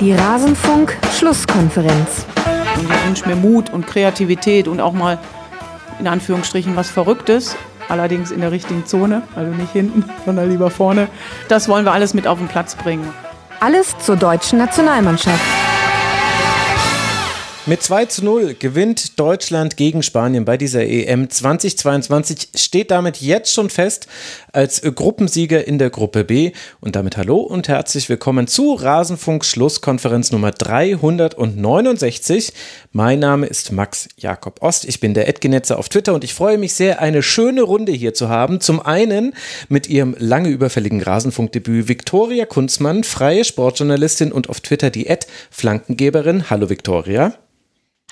Die Rasenfunk-Schlusskonferenz. Und ich wünsche mir Mut und Kreativität und auch mal in Anführungsstrichen was Verrücktes. Allerdings in der richtigen Zone, also nicht hinten, sondern lieber vorne. Das wollen wir alles mit auf den Platz bringen. Alles zur deutschen Nationalmannschaft. Mit 2 zu 0 gewinnt Deutschland gegen Spanien bei dieser EM 2022, steht damit jetzt schon fest als Gruppensieger in der Gruppe B. Und damit hallo und herzlich willkommen zu Rasenfunk Schlusskonferenz Nummer 369. Mein Name ist Max Jakob Ost. Ich bin der Edgenetzer auf Twitter und ich freue mich sehr, eine schöne Runde hier zu haben. Zum einen mit ihrem lange überfälligen Rasenfunkdebüt Viktoria Kunzmann, freie Sportjournalistin und auf Twitter die Ed Flankengeberin. Hallo Viktoria.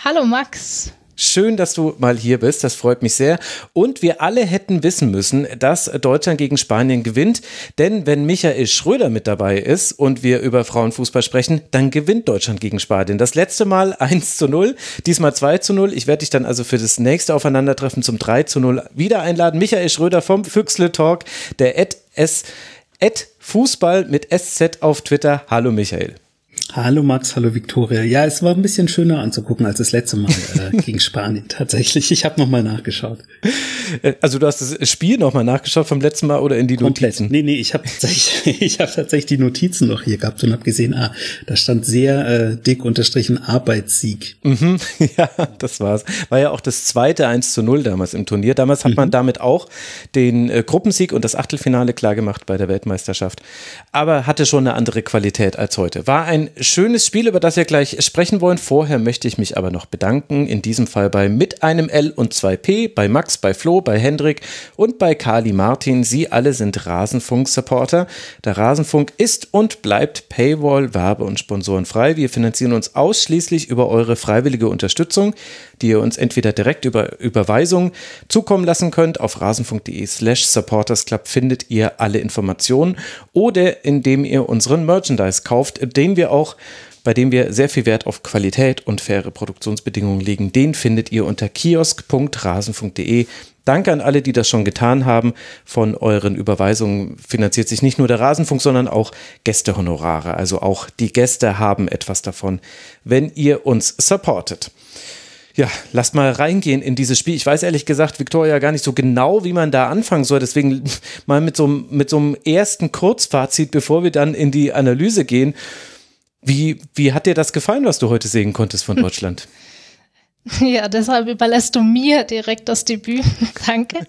Hallo Max. Schön, dass du mal hier bist. Das freut mich sehr. Und wir alle hätten wissen müssen, dass Deutschland gegen Spanien gewinnt. Denn wenn Michael Schröder mit dabei ist und wir über Frauenfußball sprechen, dann gewinnt Deutschland gegen Spanien. Das letzte Mal 1 zu 0, diesmal 2 zu 0. Ich werde dich dann also für das nächste Aufeinandertreffen zum 3 zu 0 wieder einladen. Michael Schröder vom Füchsle Talk, der Ed S. Ed Fußball mit SZ auf Twitter. Hallo Michael. Hallo Max, hallo Viktoria. Ja, es war ein bisschen schöner anzugucken als das letzte Mal äh, gegen Spanien tatsächlich. Ich habe nochmal nachgeschaut. Äh, also du hast das Spiel nochmal nachgeschaut vom letzten Mal oder in die Komplett. Notizen? Nee, nee, ich habe tatsächlich, ich hab tatsächlich die Notizen noch hier gehabt und habe gesehen, ah, da stand sehr äh, dick unterstrichen Arbeitssieg. Mhm, ja, das war's. War ja auch das zweite 1 zu 0 damals im Turnier. Damals hat mhm. man damit auch den äh, Gruppensieg und das Achtelfinale klargemacht bei der Weltmeisterschaft. Aber hatte schon eine andere Qualität als heute. War ein schönes Spiel, über das wir gleich sprechen wollen. Vorher möchte ich mich aber noch bedanken. In diesem Fall bei mit einem L und zwei P, bei Max, bei Flo, bei Hendrik und bei Kali Martin. Sie alle sind Rasenfunk-Supporter. Der Rasenfunk ist und bleibt Paywall, Werbe- und Sponsorenfrei. Wir finanzieren uns ausschließlich über eure freiwillige Unterstützung, die ihr uns entweder direkt über Überweisung zukommen lassen könnt. Auf rasenfunk.de slash supportersclub findet ihr alle Informationen oder indem ihr unseren Merchandise kauft, den wir auch bei dem wir sehr viel Wert auf Qualität und faire Produktionsbedingungen legen. Den findet ihr unter kiosk.rasen.de. Danke an alle, die das schon getan haben. Von euren Überweisungen finanziert sich nicht nur der Rasenfunk, sondern auch Gästehonorare. Also auch die Gäste haben etwas davon, wenn ihr uns supportet. Ja, lasst mal reingehen in dieses Spiel. Ich weiß ehrlich gesagt, Victoria, gar nicht so genau, wie man da anfangen soll. Deswegen mal mit so, mit so einem ersten Kurzfazit, bevor wir dann in die Analyse gehen. Wie, wie hat dir das gefallen, was du heute sehen konntest von Deutschland? Ja, deshalb überlässt du mir direkt das Debüt. Danke.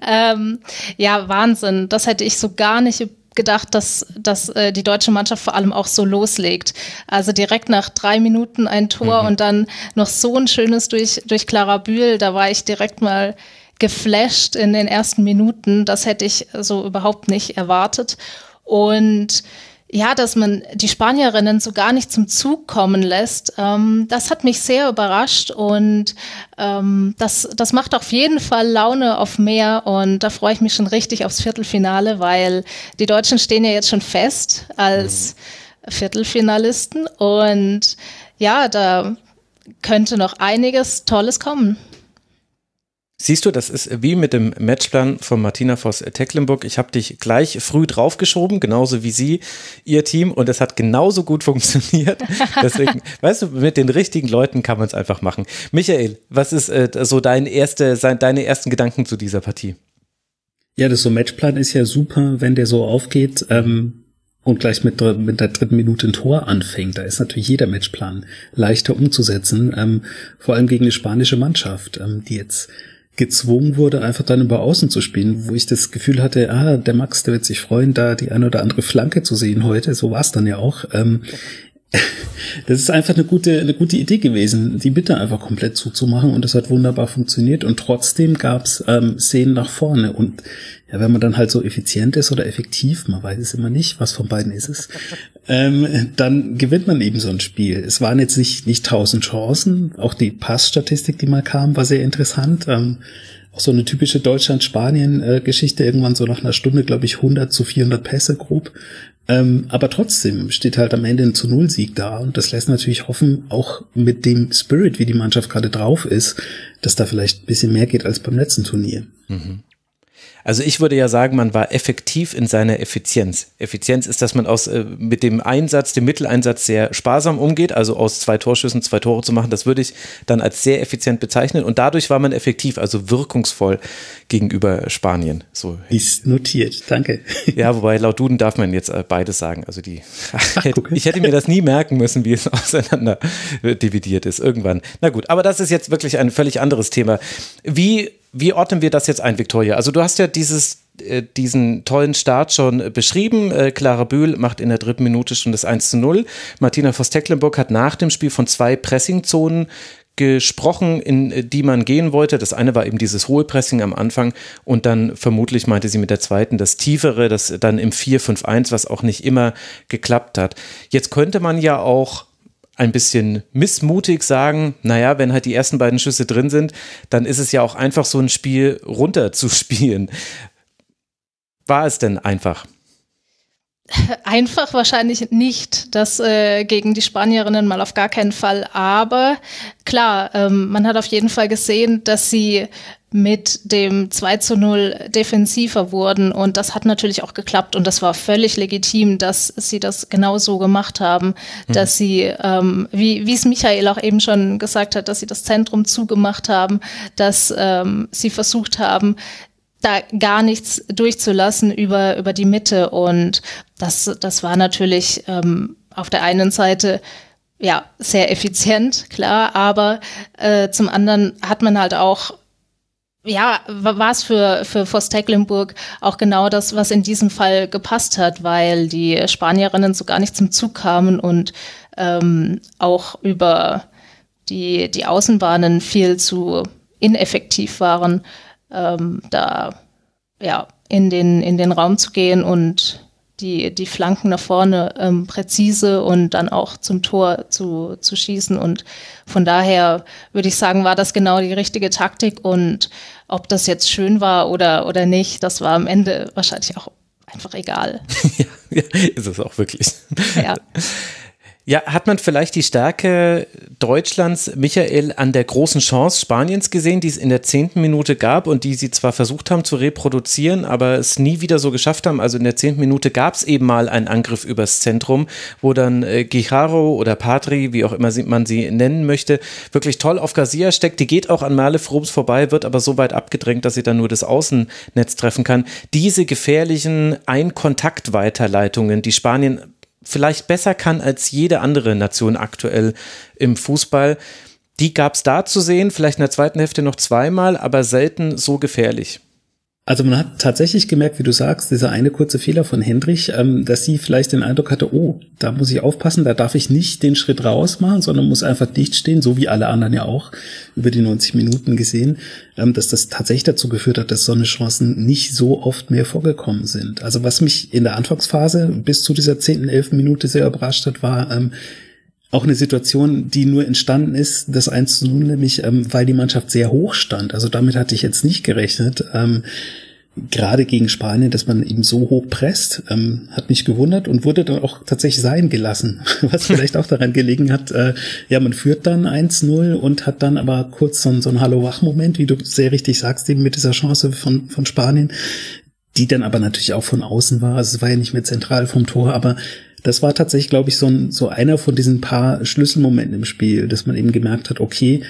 Ähm, ja, Wahnsinn. Das hätte ich so gar nicht gedacht, dass, dass äh, die deutsche Mannschaft vor allem auch so loslegt. Also direkt nach drei Minuten ein Tor mhm. und dann noch so ein schönes durch, durch Clara Bühl. Da war ich direkt mal geflasht in den ersten Minuten. Das hätte ich so überhaupt nicht erwartet. Und ja, dass man die Spanierinnen so gar nicht zum Zug kommen lässt, ähm, das hat mich sehr überrascht und ähm, das, das macht auf jeden Fall Laune auf mehr und da freue ich mich schon richtig aufs Viertelfinale, weil die Deutschen stehen ja jetzt schon fest als mhm. Viertelfinalisten und ja, da könnte noch einiges Tolles kommen. Siehst du, das ist wie mit dem Matchplan von Martina Voss-Tecklenburg. Ich habe dich gleich früh draufgeschoben, genauso wie sie, ihr Team, und es hat genauso gut funktioniert. Deswegen, weißt du, mit den richtigen Leuten kann man es einfach machen. Michael, was ist äh, so dein erste, deine ersten Gedanken zu dieser Partie? Ja, das so Matchplan ist ja super, wenn der so aufgeht. Ähm und gleich mit, mit der dritten Minute ein Tor anfängt. Da ist natürlich jeder Matchplan leichter umzusetzen, ähm, vor allem gegen eine spanische Mannschaft, ähm, die jetzt gezwungen wurde, einfach dann über Außen zu spielen, wo ich das Gefühl hatte, ah, der Max, der wird sich freuen, da die eine oder andere Flanke zu sehen heute. So war es dann ja auch. Ähm, das ist einfach eine gute, eine gute Idee gewesen, die Bitte einfach komplett zuzumachen und das hat wunderbar funktioniert und trotzdem gab's ähm, Szenen nach vorne und ja, wenn man dann halt so effizient ist oder effektiv, man weiß es immer nicht, was von beiden ist es, ähm, dann gewinnt man eben so ein Spiel. Es waren jetzt nicht, nicht tausend Chancen, auch die Passstatistik, die mal kam, war sehr interessant. Ähm, auch so eine typische Deutschland-Spanien-Geschichte, irgendwann so nach einer Stunde, glaube ich, 100 zu 400 Pässe grob. Ähm, aber trotzdem steht halt am Ende ein zu Null Sieg da und das lässt natürlich hoffen, auch mit dem Spirit, wie die Mannschaft gerade drauf ist, dass da vielleicht ein bisschen mehr geht als beim letzten Turnier. Mhm. Also ich würde ja sagen, man war effektiv in seiner Effizienz. Effizienz ist, dass man aus, äh, mit dem Einsatz, dem Mitteleinsatz sehr sparsam umgeht, also aus zwei Torschüssen zwei Tore zu machen, das würde ich dann als sehr effizient bezeichnen und dadurch war man effektiv, also wirkungsvoll gegenüber Spanien. So. Ist notiert, danke. Ja, wobei laut Duden darf man jetzt äh, beides sagen. Also die, Ach, ich hätte mir das nie merken müssen, wie es auseinander dividiert ist irgendwann. Na gut, aber das ist jetzt wirklich ein völlig anderes Thema. Wie wie ordnen wir das jetzt ein, Victoria? Also du hast ja dieses, äh, diesen tollen Start schon beschrieben. Äh, Clara Bühl macht in der dritten Minute schon das 1 zu 0. Martina Voss-Tecklenburg hat nach dem Spiel von zwei Pressingzonen gesprochen, in die man gehen wollte. Das eine war eben dieses hohe Pressing am Anfang und dann vermutlich meinte sie mit der zweiten das tiefere, das dann im 4-5-1, was auch nicht immer geklappt hat. Jetzt könnte man ja auch ein bisschen missmutig sagen, naja, wenn halt die ersten beiden Schüsse drin sind, dann ist es ja auch einfach so ein Spiel runterzuspielen. War es denn einfach? Einfach wahrscheinlich nicht, das äh, gegen die Spanierinnen mal auf gar keinen Fall. Aber klar, ähm, man hat auf jeden Fall gesehen, dass sie mit dem 2 zu 0 defensiver wurden. Und das hat natürlich auch geklappt. Und das war völlig legitim, dass sie das genau so gemacht haben, mhm. dass sie, ähm, wie, wie es Michael auch eben schon gesagt hat, dass sie das Zentrum zugemacht haben, dass ähm, sie versucht haben, da gar nichts durchzulassen über, über die Mitte. Und das, das war natürlich ähm, auf der einen Seite ja sehr effizient, klar, aber äh, zum anderen hat man halt auch ja, war es für, für Voss Tecklenburg auch genau das, was in diesem Fall gepasst hat, weil die Spanierinnen so gar nicht zum Zug kamen und ähm, auch über die, die Außenbahnen viel zu ineffektiv waren, ähm, da ja, in, den, in den Raum zu gehen und die, die Flanken nach vorne ähm, präzise und dann auch zum Tor zu, zu schießen. Und von daher würde ich sagen, war das genau die richtige Taktik. Und ob das jetzt schön war oder, oder nicht, das war am Ende wahrscheinlich auch einfach egal. ja, ist es auch wirklich. Ja. Ja, hat man vielleicht die Stärke Deutschlands, Michael, an der großen Chance Spaniens gesehen, die es in der zehnten Minute gab und die sie zwar versucht haben zu reproduzieren, aber es nie wieder so geschafft haben. Also in der zehnten Minute gab es eben mal einen Angriff übers Zentrum, wo dann äh, Guijaro oder Patri, wie auch immer man sie nennen möchte, wirklich toll auf Garcia steckt. Die geht auch an Merle Frobs vorbei, wird aber so weit abgedrängt, dass sie dann nur das Außennetz treffen kann. Diese gefährlichen Ein-Kontakt-Weiterleitungen, die Spanien vielleicht besser kann als jede andere Nation aktuell im Fußball. Die gab es da zu sehen, vielleicht in der zweiten Hälfte noch zweimal, aber selten so gefährlich. Also man hat tatsächlich gemerkt, wie du sagst, dieser eine kurze Fehler von Hendrich, ähm, dass sie vielleicht den Eindruck hatte, oh, da muss ich aufpassen, da darf ich nicht den Schritt raus machen, sondern muss einfach dicht stehen, so wie alle anderen ja auch über die 90 Minuten gesehen, ähm, dass das tatsächlich dazu geführt hat, dass so eine Chancen nicht so oft mehr vorgekommen sind. Also was mich in der Anfangsphase bis zu dieser 10., 11. Minute sehr überrascht hat, war, ähm, auch eine Situation, die nur entstanden ist, das 1 zu 0, nämlich ähm, weil die Mannschaft sehr hoch stand. Also damit hatte ich jetzt nicht gerechnet. Ähm, gerade gegen Spanien, dass man eben so hoch presst, ähm, hat mich gewundert und wurde dann auch tatsächlich sein gelassen, was vielleicht auch daran gelegen hat, äh, ja, man führt dann 1-0 und hat dann aber kurz so, so einen Hallo-Wach-Moment, wie du sehr richtig sagst, eben mit dieser Chance von, von Spanien, die dann aber natürlich auch von außen war, also es war ja nicht mehr zentral vom Tor, aber das war tatsächlich, glaube ich, so, ein, so einer von diesen paar Schlüsselmomenten im Spiel, dass man eben gemerkt hat, okay,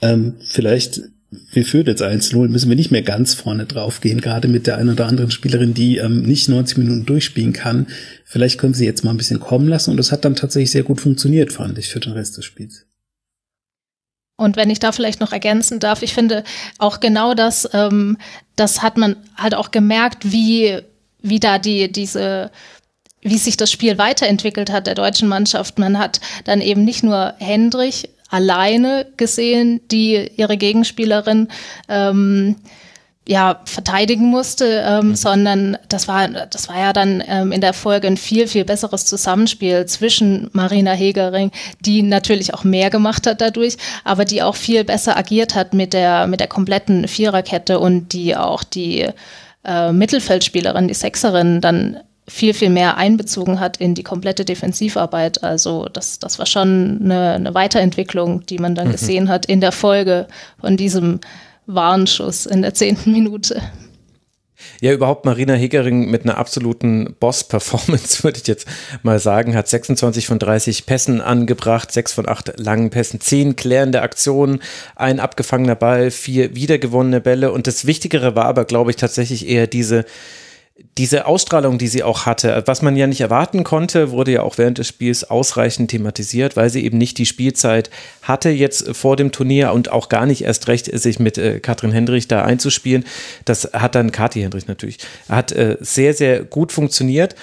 ähm, vielleicht wir führen jetzt 1-0, müssen wir nicht mehr ganz vorne drauf gehen, gerade mit der einen oder anderen Spielerin, die ähm, nicht 90 Minuten durchspielen kann. Vielleicht können sie jetzt mal ein bisschen kommen lassen und das hat dann tatsächlich sehr gut funktioniert, fand ich, für den Rest des Spiels. Und wenn ich da vielleicht noch ergänzen darf, ich finde auch genau das, ähm, das hat man halt auch gemerkt, wie, wie da die, diese wie sich das Spiel weiterentwickelt hat der deutschen Mannschaft. Man hat dann eben nicht nur Hendrich alleine gesehen, die ihre Gegenspielerin ähm, ja verteidigen musste, ähm, mhm. sondern das war das war ja dann ähm, in der Folge ein viel viel besseres Zusammenspiel zwischen Marina Hegering, die natürlich auch mehr gemacht hat dadurch, aber die auch viel besser agiert hat mit der mit der kompletten Viererkette und die auch die äh, Mittelfeldspielerin, die Sechserin dann viel, viel mehr einbezogen hat in die komplette Defensivarbeit. Also das, das war schon eine, eine Weiterentwicklung, die man dann mhm. gesehen hat in der Folge von diesem Warnschuss in der zehnten Minute. Ja, überhaupt Marina Hegering mit einer absoluten Boss-Performance, würde ich jetzt mal sagen, hat 26 von 30 Pässen angebracht, 6 von 8 langen Pässen, 10 klärende Aktionen, ein abgefangener Ball, vier wiedergewonnene Bälle und das Wichtigere war aber, glaube ich, tatsächlich eher diese diese Ausstrahlung, die sie auch hatte, was man ja nicht erwarten konnte, wurde ja auch während des Spiels ausreichend thematisiert, weil sie eben nicht die Spielzeit hatte jetzt vor dem Turnier und auch gar nicht erst recht, sich mit äh, Katrin Hendrich da einzuspielen. Das hat dann Kathi Hendrich natürlich, hat äh, sehr, sehr gut funktioniert.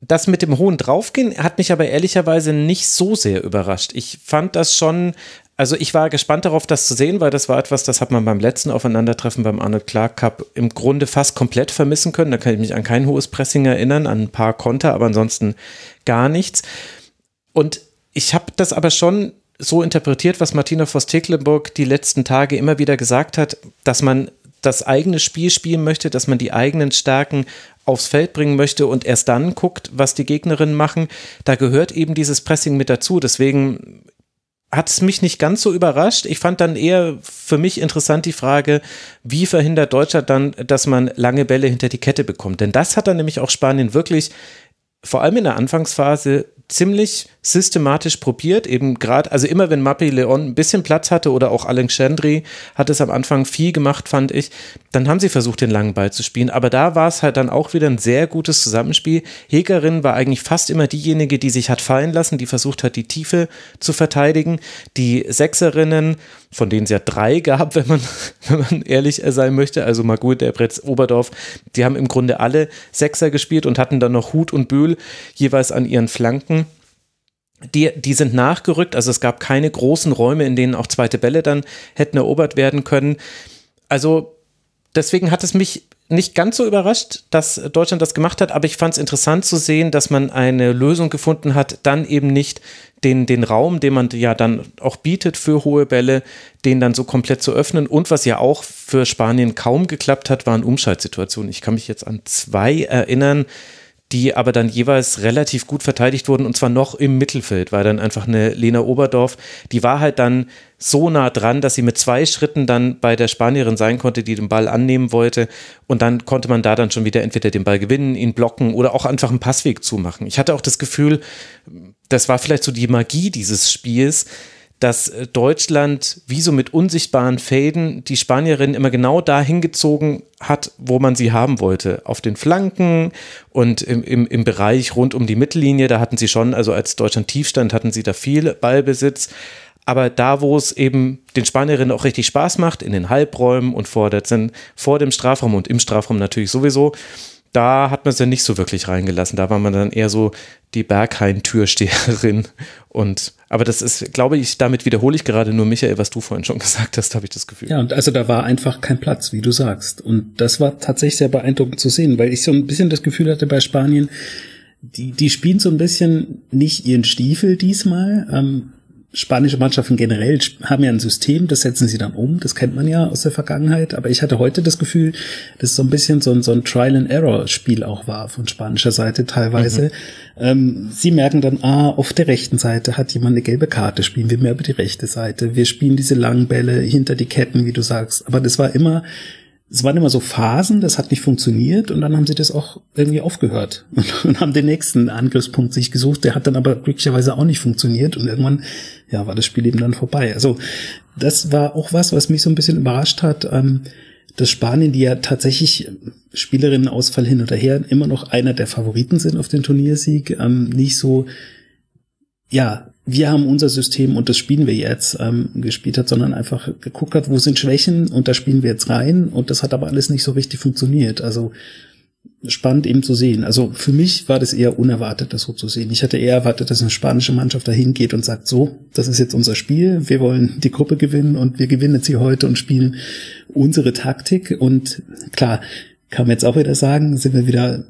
Das mit dem hohen Draufgehen hat mich aber ehrlicherweise nicht so sehr überrascht. Ich fand das schon also ich war gespannt darauf, das zu sehen, weil das war etwas, das hat man beim letzten Aufeinandertreffen beim Arnold Clark Cup im Grunde fast komplett vermissen können. Da kann ich mich an kein hohes Pressing erinnern, an ein paar Konter, aber ansonsten gar nichts. Und ich habe das aber schon so interpretiert, was Martina Voss-Tecklenburg die letzten Tage immer wieder gesagt hat, dass man das eigene Spiel spielen möchte, dass man die eigenen Stärken aufs Feld bringen möchte und erst dann guckt, was die Gegnerinnen machen. Da gehört eben dieses Pressing mit dazu. Deswegen hat es mich nicht ganz so überrascht. Ich fand dann eher für mich interessant die Frage, wie verhindert Deutschland dann, dass man lange Bälle hinter die Kette bekommt? Denn das hat dann nämlich auch Spanien wirklich vor allem in der Anfangsphase ziemlich systematisch probiert, eben gerade, also immer wenn Mappy Leon ein bisschen Platz hatte oder auch Alexandri hat es am Anfang viel gemacht, fand ich, dann haben sie versucht, den langen Ball zu spielen, aber da war es halt dann auch wieder ein sehr gutes Zusammenspiel. Hegerin war eigentlich fast immer diejenige, die sich hat fallen lassen, die versucht hat, die Tiefe zu verteidigen. Die Sechserinnen, von denen es ja drei gab, wenn man, wenn man ehrlich sein möchte, also Magut, Bretz, Oberdorf, die haben im Grunde alle Sechser gespielt und hatten dann noch Hut und Böhl jeweils an ihren Flanken. Die, die sind nachgerückt, also es gab keine großen Räume, in denen auch zweite Bälle dann hätten erobert werden können. Also deswegen hat es mich nicht ganz so überrascht, dass Deutschland das gemacht hat, aber ich fand es interessant zu sehen, dass man eine Lösung gefunden hat, dann eben nicht den, den Raum, den man ja dann auch bietet für hohe Bälle, den dann so komplett zu öffnen. Und was ja auch für Spanien kaum geklappt hat, waren Umschaltsituationen. Ich kann mich jetzt an zwei erinnern, die aber dann jeweils relativ gut verteidigt wurden und zwar noch im Mittelfeld, weil dann einfach eine Lena Oberdorf, die war halt dann so nah dran, dass sie mit zwei Schritten dann bei der Spanierin sein konnte, die den Ball annehmen wollte und dann konnte man da dann schon wieder entweder den Ball gewinnen, ihn blocken oder auch einfach einen Passweg zumachen. Ich hatte auch das Gefühl, das war vielleicht so die Magie dieses Spiels, dass äh, Deutschland wie so mit unsichtbaren Fäden die Spanierin immer genau dahin gezogen hat, wo man sie haben wollte. Auf den Flanken und im, im, im Bereich rund um die Mittellinie, da hatten sie schon, also als Deutschland tief stand, hatten sie da viel Ballbesitz. Aber da, wo es eben den Spanierinnen auch richtig Spaß macht, in den Halbräumen und vor, der, vor dem Strafraum und im Strafraum natürlich sowieso, da hat man es ja nicht so wirklich reingelassen. Da war man dann eher so die Berghain-Türsteherin. Und aber das ist, glaube ich, damit wiederhole ich gerade nur Michael, was du vorhin schon gesagt hast, habe ich das Gefühl. Ja, und also da war einfach kein Platz, wie du sagst. Und das war tatsächlich sehr beeindruckend zu sehen, weil ich so ein bisschen das Gefühl hatte bei Spanien, die, die spielen so ein bisschen nicht ihren Stiefel diesmal. Ähm, spanische Mannschaften generell haben ja ein System, das setzen sie dann um, das kennt man ja aus der Vergangenheit, aber ich hatte heute das Gefühl, dass es so ein bisschen so ein, so ein Trial-and-Error-Spiel auch war von spanischer Seite teilweise. Mhm. Ähm, sie merken dann, ah, auf der rechten Seite hat jemand eine gelbe Karte, spielen wir mehr über die rechte Seite, wir spielen diese langen Bälle hinter die Ketten, wie du sagst, aber das war immer es waren immer so Phasen, das hat nicht funktioniert und dann haben sie das auch irgendwie aufgehört und, und, haben den nächsten Angriffspunkt sich gesucht, der hat dann aber glücklicherweise auch nicht funktioniert und irgendwann ja, war das Spiel eben dann vorbei. Also das war auch was, was mich so ein bisschen überrascht hat, ähm, dass Spanien, die ja tatsächlich Spielerinnenausfall hin oder her immer noch einer der Favoriten sind auf den Turniersieg, ähm, nicht so ja, wir haben unser System und das spielen wir jetzt ähm, gespielt hat, sondern einfach geguckt hat, wo sind Schwächen und da spielen wir jetzt rein und das hat aber alles nicht so richtig funktioniert. Also spannend eben zu sehen. Also für mich war das eher unerwartet, das so zu sehen. Ich hatte eher erwartet, dass eine spanische Mannschaft dahin geht und sagt, so, das ist jetzt unser Spiel, wir wollen die Gruppe gewinnen und wir gewinnen hier heute und spielen unsere Taktik. Und klar, kann man jetzt auch wieder sagen, sind wir wieder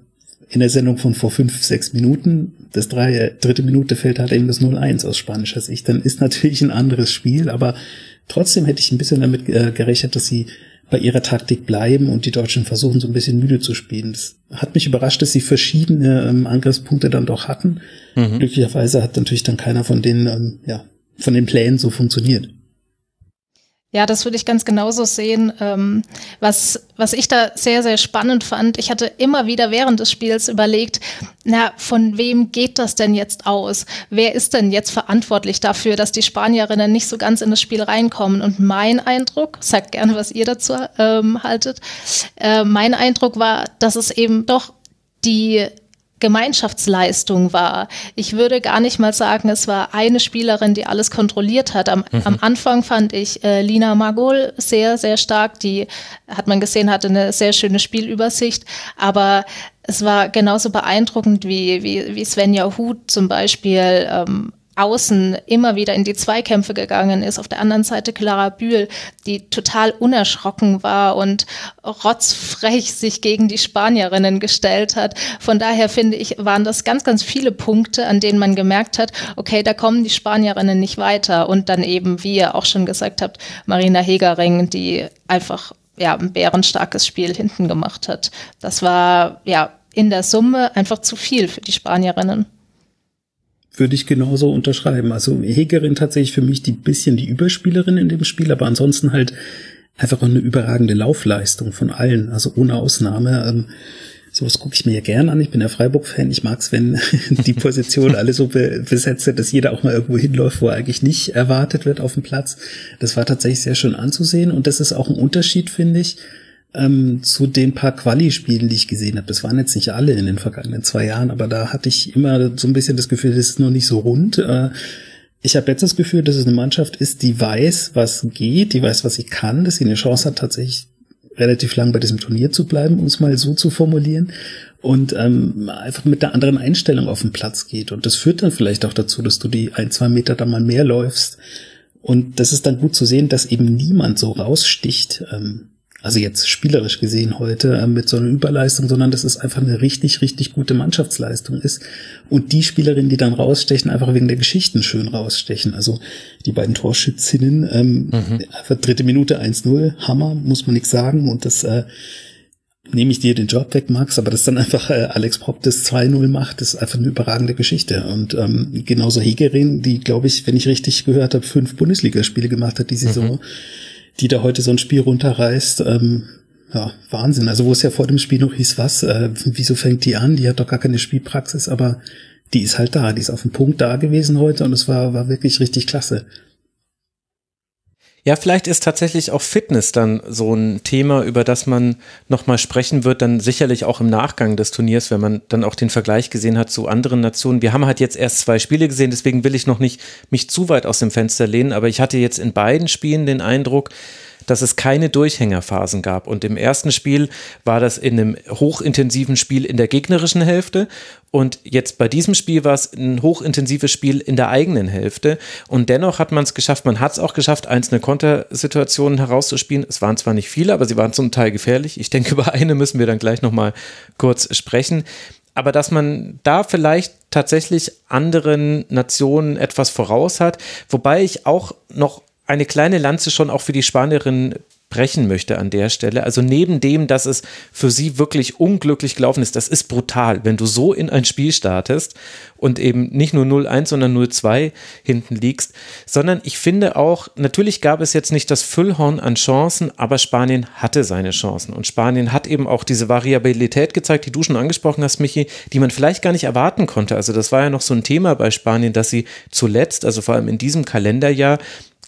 in der Sendung von vor fünf, sechs Minuten, das drei, dritte Minute fällt halt eben das 0-1 aus spanischer Sicht. Dann ist natürlich ein anderes Spiel, aber trotzdem hätte ich ein bisschen damit äh, gerechnet, dass sie bei ihrer Taktik bleiben und die Deutschen versuchen so ein bisschen müde zu spielen. Das hat mich überrascht, dass sie verschiedene ähm, Angriffspunkte dann doch hatten. Mhm. Glücklicherweise hat natürlich dann keiner von denen, ähm, ja, von den Plänen so funktioniert. Ja, das würde ich ganz genauso sehen. Ähm, was, was ich da sehr, sehr spannend fand, ich hatte immer wieder während des Spiels überlegt, na, von wem geht das denn jetzt aus? Wer ist denn jetzt verantwortlich dafür, dass die Spanierinnen nicht so ganz in das Spiel reinkommen? Und mein Eindruck, sagt gerne, was ihr dazu ähm, haltet, äh, mein Eindruck war, dass es eben doch die Gemeinschaftsleistung war. Ich würde gar nicht mal sagen, es war eine Spielerin, die alles kontrolliert hat. Am, mhm. am Anfang fand ich äh, Lina Magol sehr, sehr stark. Die hat man gesehen, hatte eine sehr schöne Spielübersicht. Aber es war genauso beeindruckend wie, wie, wie Svenja Huth zum Beispiel ähm, außen immer wieder in die Zweikämpfe gegangen ist. Auf der anderen Seite Clara Bühl, die total unerschrocken war und rotzfrech sich gegen die Spanierinnen gestellt hat. Von daher finde ich, waren das ganz, ganz viele Punkte, an denen man gemerkt hat, okay, da kommen die Spanierinnen nicht weiter. Und dann eben, wie ihr auch schon gesagt habt, Marina Hegering, die einfach ja, ein bärenstarkes Spiel hinten gemacht hat. Das war ja in der Summe einfach zu viel für die Spanierinnen würde ich genauso unterschreiben. Also Hegerin tatsächlich für mich die bisschen die Überspielerin in dem Spiel, aber ansonsten halt einfach eine überragende Laufleistung von allen, also ohne Ausnahme. Ähm, sowas gucke ich mir ja gern an. Ich bin ja Freiburg-Fan. Ich mag's, wenn die Position alle so be besetzt sind, dass jeder auch mal irgendwo hinläuft, wo er eigentlich nicht erwartet wird auf dem Platz. Das war tatsächlich sehr schön anzusehen und das ist auch ein Unterschied, finde ich, ähm, zu den paar Quali-Spielen, die ich gesehen habe. Das waren jetzt nicht alle in den vergangenen zwei Jahren, aber da hatte ich immer so ein bisschen das Gefühl, das ist noch nicht so rund. Äh, ich habe jetzt das Gefühl, dass es eine Mannschaft ist, die weiß, was geht, die weiß, was sie kann, dass sie eine Chance hat, tatsächlich relativ lang bei diesem Turnier zu bleiben, um es mal so zu formulieren und ähm, einfach mit einer anderen Einstellung auf den Platz geht. Und das führt dann vielleicht auch dazu, dass du die ein, zwei Meter da mal mehr läufst. Und das ist dann gut zu sehen, dass eben niemand so raussticht. Ähm, also jetzt spielerisch gesehen heute äh, mit so einer Überleistung, sondern dass es einfach eine richtig, richtig gute Mannschaftsleistung ist. Und die Spielerinnen, die dann rausstechen, einfach wegen der Geschichten schön rausstechen. Also die beiden Torschützinnen, ähm, mhm. einfach dritte Minute 1-0, Hammer, muss man nichts sagen. Und das äh, nehme ich dir den Job weg, Max, aber dass dann einfach äh, Alex Propp das 2-0 macht, ist einfach eine überragende Geschichte. Und ähm, genauso Hegerin, die, glaube ich, wenn ich richtig gehört habe, fünf Bundesligaspiele gemacht hat die Saison. Mhm die da heute so ein Spiel runterreißt. Ähm, ja, Wahnsinn. Also wo es ja vor dem Spiel noch hieß, was, äh, wieso fängt die an? Die hat doch gar keine Spielpraxis, aber die ist halt da, die ist auf dem Punkt da gewesen heute und es war, war wirklich richtig klasse. Ja, vielleicht ist tatsächlich auch Fitness dann so ein Thema, über das man nochmal sprechen wird, dann sicherlich auch im Nachgang des Turniers, wenn man dann auch den Vergleich gesehen hat zu anderen Nationen. Wir haben halt jetzt erst zwei Spiele gesehen, deswegen will ich noch nicht mich zu weit aus dem Fenster lehnen, aber ich hatte jetzt in beiden Spielen den Eindruck, dass es keine Durchhängerphasen gab. Und im ersten Spiel war das in einem hochintensiven Spiel in der gegnerischen Hälfte. Und jetzt bei diesem Spiel war es ein hochintensives Spiel in der eigenen Hälfte. Und dennoch hat man es geschafft, man hat es auch geschafft, einzelne Kontersituationen herauszuspielen. Es waren zwar nicht viele, aber sie waren zum Teil gefährlich. Ich denke, über eine müssen wir dann gleich nochmal kurz sprechen aber dass man da vielleicht tatsächlich anderen Nationen etwas voraus hat, wobei ich auch noch eine kleine Lanze schon auch für die Spanierin brechen möchte an der Stelle. Also neben dem, dass es für sie wirklich unglücklich gelaufen ist, das ist brutal, wenn du so in ein Spiel startest und eben nicht nur 0-1, sondern 0-2 hinten liegst, sondern ich finde auch, natürlich gab es jetzt nicht das Füllhorn an Chancen, aber Spanien hatte seine Chancen und Spanien hat eben auch diese Variabilität gezeigt, die du schon angesprochen hast, Michi, die man vielleicht gar nicht erwarten konnte. Also das war ja noch so ein Thema bei Spanien, dass sie zuletzt, also vor allem in diesem Kalenderjahr,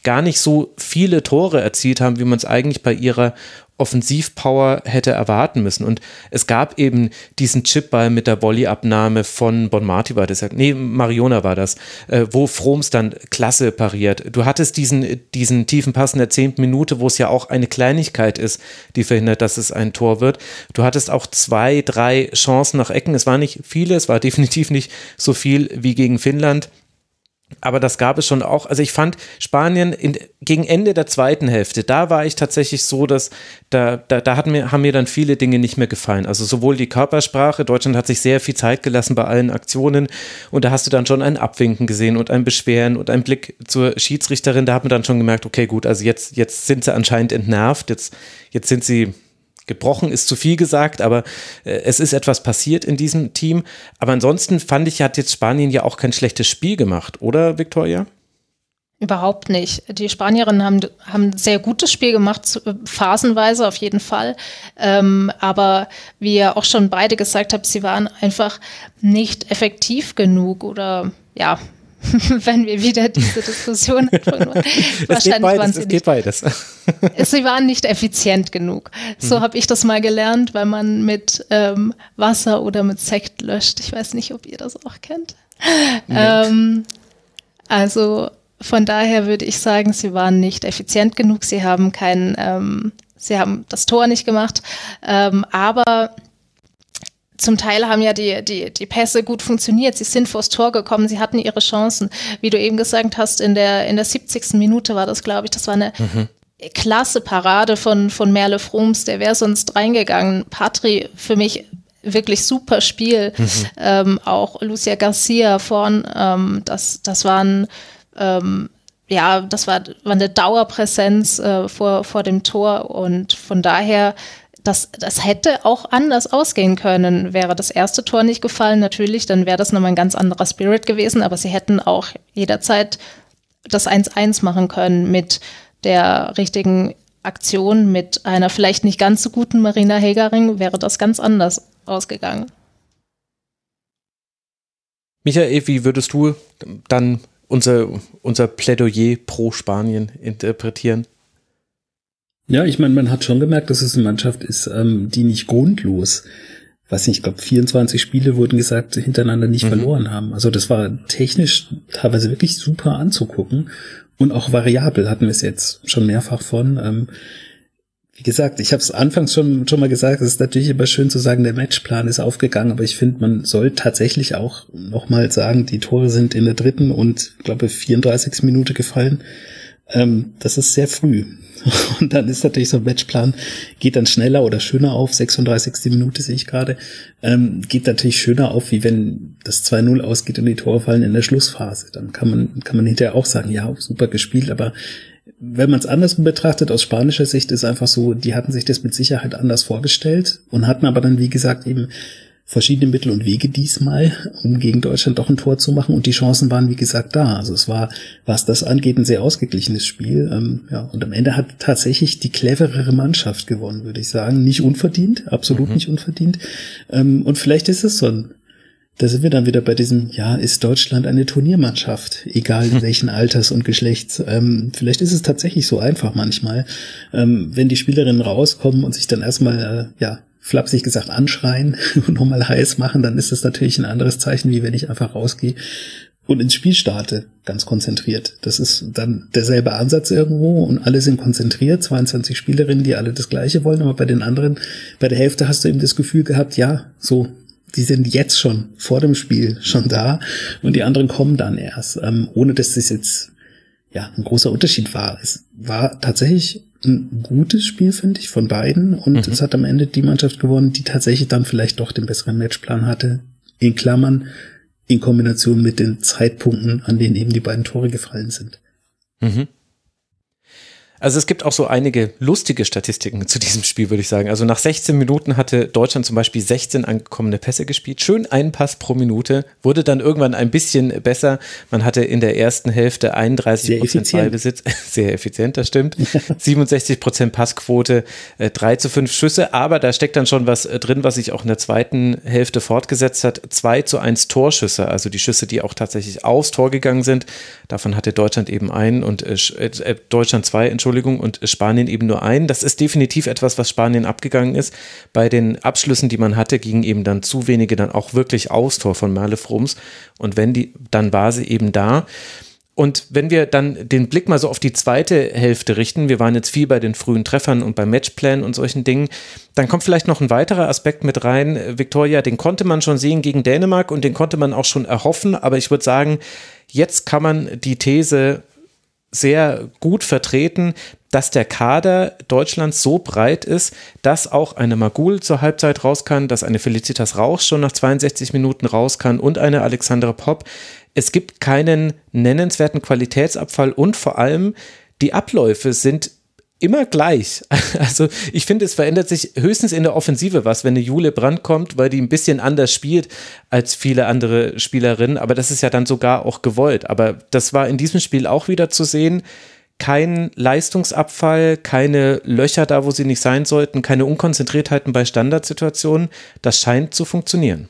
gar nicht so viele Tore erzielt haben, wie man es eigentlich bei ihrer Offensivpower hätte erwarten müssen. Und es gab eben diesen Chipball mit der Volleyabnahme von Bon Marti war das, nee, Mariona war das, äh, wo Froms dann klasse pariert. Du hattest diesen, diesen tiefen Pass in der zehnten Minute, wo es ja auch eine Kleinigkeit ist, die verhindert, dass es ein Tor wird. Du hattest auch zwei, drei Chancen nach Ecken. Es war nicht viele, es war definitiv nicht so viel wie gegen Finnland. Aber das gab es schon auch. Also ich fand Spanien in, gegen Ende der zweiten Hälfte, da war ich tatsächlich so, dass da, da, da hat mir, haben mir dann viele Dinge nicht mehr gefallen. Also sowohl die Körpersprache, Deutschland hat sich sehr viel Zeit gelassen bei allen Aktionen und da hast du dann schon ein Abwinken gesehen und ein Beschweren und ein Blick zur Schiedsrichterin. Da hat man dann schon gemerkt, okay, gut, also jetzt, jetzt sind sie anscheinend entnervt, jetzt, jetzt sind sie gebrochen ist zu viel gesagt, aber äh, es ist etwas passiert in diesem Team. Aber ansonsten fand ich, hat jetzt Spanien ja auch kein schlechtes Spiel gemacht, oder Victoria? Überhaupt nicht. Die Spanierinnen haben, haben sehr gutes Spiel gemacht, phasenweise auf jeden Fall. Ähm, aber wie ihr auch schon beide gesagt habt, sie waren einfach nicht effektiv genug oder ja, wenn wir wieder diese Diskussion anfangen. es geht beides, es geht beides. sie waren nicht effizient genug. So mhm. habe ich das mal gelernt, weil man mit ähm, Wasser oder mit Sekt löscht. Ich weiß nicht, ob ihr das auch kennt. Nee. Ähm, also von daher würde ich sagen, sie waren nicht effizient genug. Sie haben kein, ähm, sie haben das Tor nicht gemacht. Ähm, aber zum Teil haben ja die, die, die Pässe gut funktioniert. Sie sind vors Tor gekommen. Sie hatten ihre Chancen. Wie du eben gesagt hast, in der, in der 70. Minute war das, glaube ich. Das war eine mhm. klasse Parade von, von Merle Froms. Der wäre sonst reingegangen. Patri für mich wirklich super Spiel. Mhm. Ähm, auch Lucia Garcia vorn. Ähm, das, das waren, ähm, ja, das war, war eine Dauerpräsenz äh, vor, vor dem Tor und von daher, das, das hätte auch anders ausgehen können. Wäre das erste Tor nicht gefallen, natürlich, dann wäre das nochmal ein ganz anderer Spirit gewesen, aber sie hätten auch jederzeit das 1-1 machen können mit der richtigen Aktion, mit einer vielleicht nicht ganz so guten Marina Hegering, wäre das ganz anders ausgegangen. Michael, wie würdest du dann unser, unser Plädoyer pro Spanien interpretieren? Ja, ich meine, man hat schon gemerkt, dass es eine Mannschaft ist, ähm, die nicht grundlos, was nicht, ich glaube, 24 Spiele wurden gesagt, hintereinander nicht mhm. verloren haben. Also das war technisch teilweise wirklich super anzugucken und auch variabel hatten wir es jetzt schon mehrfach von. Ähm, wie gesagt, ich habe es anfangs schon, schon mal gesagt, es ist natürlich immer schön zu sagen, der Matchplan ist aufgegangen, aber ich finde, man soll tatsächlich auch nochmal sagen, die Tore sind in der dritten und, glaube 34. Minute gefallen. Ähm, das ist sehr früh. Und dann ist natürlich so ein Matchplan, geht dann schneller oder schöner auf, 36. Minute sehe ich gerade, ähm, geht natürlich schöner auf, wie wenn das 2-0 ausgeht und die Tore fallen in der Schlussphase. Dann kann man, kann man hinterher auch sagen, ja, super gespielt, aber wenn man es andersrum betrachtet, aus spanischer Sicht ist einfach so, die hatten sich das mit Sicherheit anders vorgestellt und hatten aber dann, wie gesagt, eben verschiedene Mittel und Wege diesmal, um gegen Deutschland doch ein Tor zu machen und die Chancen waren, wie gesagt, da. Also es war, was das angeht, ein sehr ausgeglichenes Spiel. Ähm, ja, und am Ende hat tatsächlich die cleverere Mannschaft gewonnen, würde ich sagen. Nicht unverdient, absolut mhm. nicht unverdient. Ähm, und vielleicht ist es so ein da sind wir dann wieder bei diesem, ja, ist Deutschland eine Turniermannschaft, egal hm. welchen Alters und Geschlechts. Ähm, vielleicht ist es tatsächlich so einfach manchmal, ähm, wenn die Spielerinnen rauskommen und sich dann erstmal, äh, ja, flapsig gesagt anschreien und nochmal heiß machen, dann ist das natürlich ein anderes Zeichen, wie wenn ich einfach rausgehe und ins Spiel starte, ganz konzentriert. Das ist dann derselbe Ansatz irgendwo und alle sind konzentriert, 22 Spielerinnen, die alle das Gleiche wollen, aber bei den anderen, bei der Hälfte hast du eben das Gefühl gehabt, ja, so, die sind jetzt schon vor dem Spiel schon da und die anderen kommen dann erst, ähm, ohne dass das jetzt ja ein großer Unterschied war. Es war tatsächlich ein gutes Spiel, finde ich, von beiden und mhm. es hat am Ende die Mannschaft gewonnen, die tatsächlich dann vielleicht doch den besseren Matchplan hatte. In Klammern in Kombination mit den Zeitpunkten, an denen eben die beiden Tore gefallen sind. Mhm. Also es gibt auch so einige lustige Statistiken zu diesem Spiel, würde ich sagen. Also nach 16 Minuten hatte Deutschland zum Beispiel 16 angekommene Pässe gespielt. Schön ein Pass pro Minute. Wurde dann irgendwann ein bisschen besser. Man hatte in der ersten Hälfte 31 Prozent Ballbesitz. Sehr effizient, das stimmt. 67 Prozent Passquote, 3 äh, zu 5 Schüsse. Aber da steckt dann schon was äh, drin, was sich auch in der zweiten Hälfte fortgesetzt hat. 2 zu 1 Torschüsse, also die Schüsse, die auch tatsächlich aufs Tor gegangen sind. Davon hatte Deutschland eben einen und äh, äh Deutschland zwei, Entschuldigung Entschuldigung, und Spanien eben nur ein. Das ist definitiv etwas, was Spanien abgegangen ist. Bei den Abschlüssen, die man hatte, gingen eben dann zu wenige dann auch wirklich aufs Tor von Merle Frums. Und wenn die, dann war sie eben da. Und wenn wir dann den Blick mal so auf die zweite Hälfte richten, wir waren jetzt viel bei den frühen Treffern und beim Matchplan und solchen Dingen, dann kommt vielleicht noch ein weiterer Aspekt mit rein. Victoria, den konnte man schon sehen gegen Dänemark und den konnte man auch schon erhoffen, aber ich würde sagen, jetzt kann man die These sehr gut vertreten, dass der Kader Deutschlands so breit ist, dass auch eine Magul zur Halbzeit raus kann, dass eine Felicitas Rauch schon nach 62 Minuten raus kann und eine Alexandra Popp. Es gibt keinen nennenswerten Qualitätsabfall und vor allem die Abläufe sind immer gleich. Also ich finde, es verändert sich höchstens in der Offensive was, wenn eine Jule Brandt kommt, weil die ein bisschen anders spielt als viele andere Spielerinnen. Aber das ist ja dann sogar auch gewollt. Aber das war in diesem Spiel auch wieder zu sehen. Kein Leistungsabfall, keine Löcher da, wo sie nicht sein sollten, keine Unkonzentriertheiten bei Standardsituationen. Das scheint zu funktionieren.